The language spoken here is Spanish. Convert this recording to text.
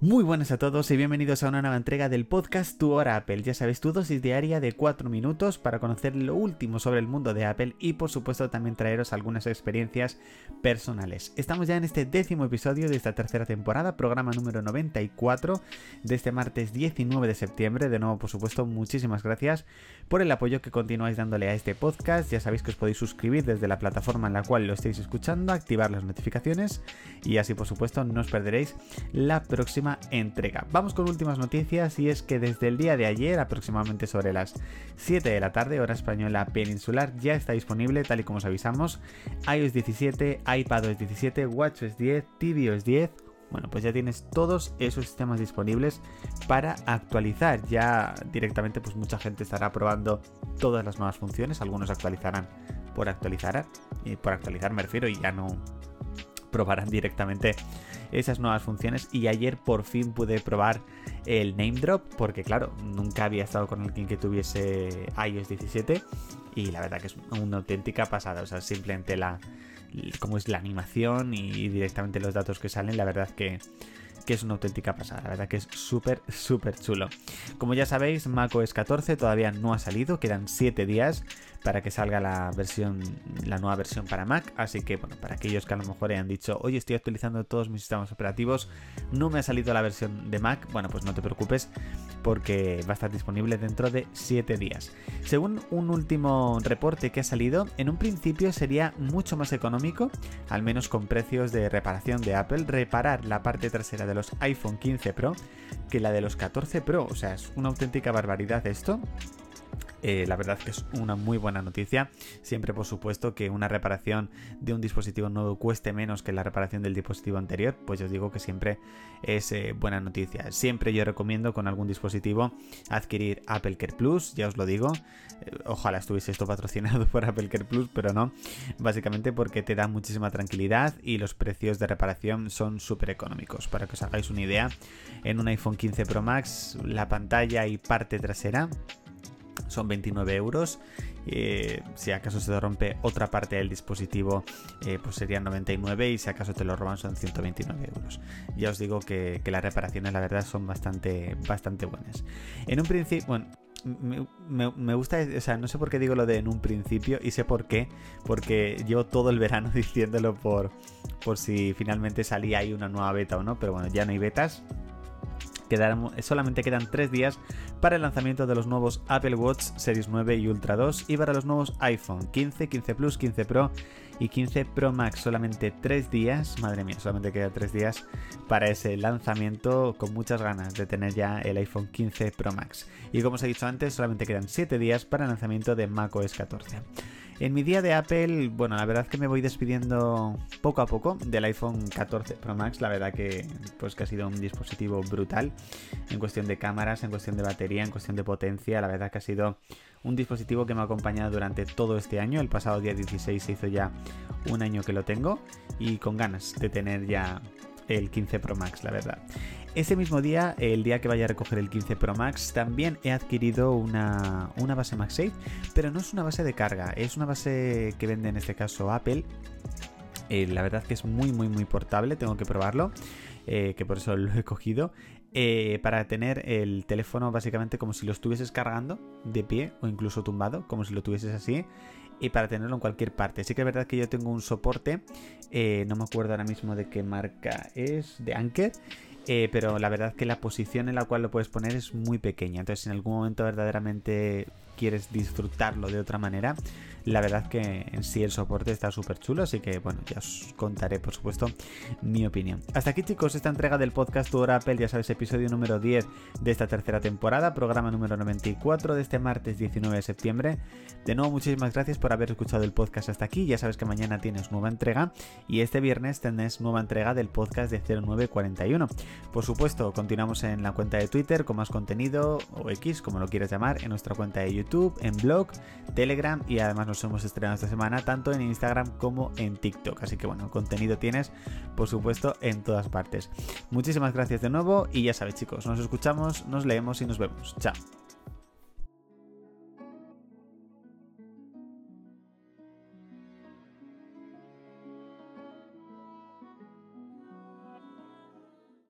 Muy buenas a todos y bienvenidos a una nueva entrega del podcast Tu Hora Apple. Ya sabes, tu dosis diaria de 4 minutos para conocer lo último sobre el mundo de Apple y por supuesto también traeros algunas experiencias personales. Estamos ya en este décimo episodio de esta tercera temporada, programa número 94 de este martes 19 de septiembre. De nuevo, por supuesto, muchísimas gracias por el apoyo que continuáis dándole a este podcast. Ya sabéis que os podéis suscribir desde la plataforma en la cual lo estáis escuchando, activar las notificaciones y así por supuesto no os perderéis la próxima entrega. Vamos con últimas noticias y es que desde el día de ayer, aproximadamente sobre las 7 de la tarde, hora española peninsular, ya está disponible, tal y como os avisamos, iOS 17, iPadOS 17, WatchOS 10, tvOS 10, bueno, pues ya tienes todos esos sistemas disponibles para actualizar. Ya directamente, pues mucha gente estará probando todas las nuevas funciones. Algunos actualizarán por actualizar. Y por actualizar me refiero y ya no probarán directamente esas nuevas funciones y ayer por fin pude probar el name drop porque claro, nunca había estado con alguien que tuviese iOS 17 y la verdad que es una auténtica pasada, o sea, simplemente la como es la animación y directamente los datos que salen, la verdad que que es una auténtica pasada, la verdad que es súper, súper chulo. Como ya sabéis, macOS 14 todavía no ha salido, quedan 7 días para que salga la versión, la nueva versión para Mac, así que bueno, para aquellos que a lo mejor hayan dicho, oye, estoy actualizando todos mis sistemas operativos, no me ha salido la versión de Mac, bueno, pues no te preocupes, porque va a estar disponible dentro de 7 días. Según un último reporte que ha salido, en un principio sería mucho más económico, al menos con precios de reparación de Apple, reparar la parte trasera de los iPhone 15 Pro que la de los 14 Pro. O sea, es una auténtica barbaridad esto. Eh, la verdad que es una muy buena noticia. Siempre, por supuesto, que una reparación de un dispositivo nuevo cueste menos que la reparación del dispositivo anterior, pues yo digo que siempre es eh, buena noticia. Siempre yo recomiendo con algún dispositivo adquirir Apple Care Plus, ya os lo digo. Eh, ojalá estuviese esto patrocinado por Apple Care Plus, pero no. Básicamente porque te da muchísima tranquilidad y los precios de reparación son súper económicos. Para que os hagáis una idea, en un iPhone 15 Pro Max, la pantalla y parte trasera son 29 euros. Eh, si acaso se rompe otra parte del dispositivo, eh, pues serían 99 y si acaso te lo roban son 129 euros. Ya os digo que, las reparaciones, la verdad, son bastante, bastante buenas. En un principio, bueno, me, gusta, o sea, no sé por qué digo lo de en un principio y sé por qué, porque llevo todo el verano diciéndolo por, por si finalmente salía ahí una nueva beta o no, pero bueno, ya no hay betas, solamente quedan 3 días para el lanzamiento de los nuevos Apple Watch Series 9 y Ultra 2 y para los nuevos iPhone 15, 15 Plus, 15 Pro y 15 Pro Max. Solamente 3 días, madre mía, solamente quedan 3 días para ese lanzamiento con muchas ganas de tener ya el iPhone 15 Pro Max. Y como os he dicho antes, solamente quedan 7 días para el lanzamiento de macOS 14. En mi día de Apple, bueno, la verdad que me voy despidiendo poco a poco del iPhone 14 Pro Max. La verdad que, pues, que ha sido un dispositivo brutal en cuestión de cámaras, en cuestión de batería, en cuestión de potencia. La verdad que ha sido un dispositivo que me ha acompañado durante todo este año. El pasado día 16 se hizo ya un año que lo tengo y con ganas de tener ya el 15 Pro Max, la verdad. Ese mismo día, el día que vaya a recoger el 15 Pro Max, también he adquirido una, una base MagSafe, pero no es una base de carga, es una base que vende en este caso Apple. Eh, la verdad que es muy muy muy portable, tengo que probarlo, eh, que por eso lo he cogido. Eh, para tener el teléfono básicamente como si lo estuvieses cargando de pie o incluso tumbado, como si lo tuvieses así y para tenerlo en cualquier parte. Sí que es verdad que yo tengo un soporte, no me acuerdo ahora mismo de qué marca es, de Anker, eh, pero la verdad que la posición en la cual lo puedes poner es muy pequeña. Entonces, en algún momento verdaderamente quieres disfrutarlo de otra manera, la verdad que en sí el soporte está súper chulo, así que bueno, ya os contaré por supuesto mi opinión. Hasta aquí chicos, esta entrega del podcast Tu Hora Apple, ya sabes, episodio número 10 de esta tercera temporada, programa número 94 de este martes 19 de septiembre. De nuevo, muchísimas gracias por haber escuchado el podcast hasta aquí, ya sabes que mañana tienes nueva entrega y este viernes tenés nueva entrega del podcast de 0941. Por supuesto, continuamos en la cuenta de Twitter con más contenido o X, como lo quieras llamar, en nuestra cuenta de YouTube, en blog, Telegram y además nos hemos estrenado esta semana tanto en Instagram como en TikTok. Así que bueno, contenido tienes, por supuesto, en todas partes. Muchísimas gracias de nuevo y ya sabéis chicos, nos escuchamos, nos leemos y nos vemos. Chao.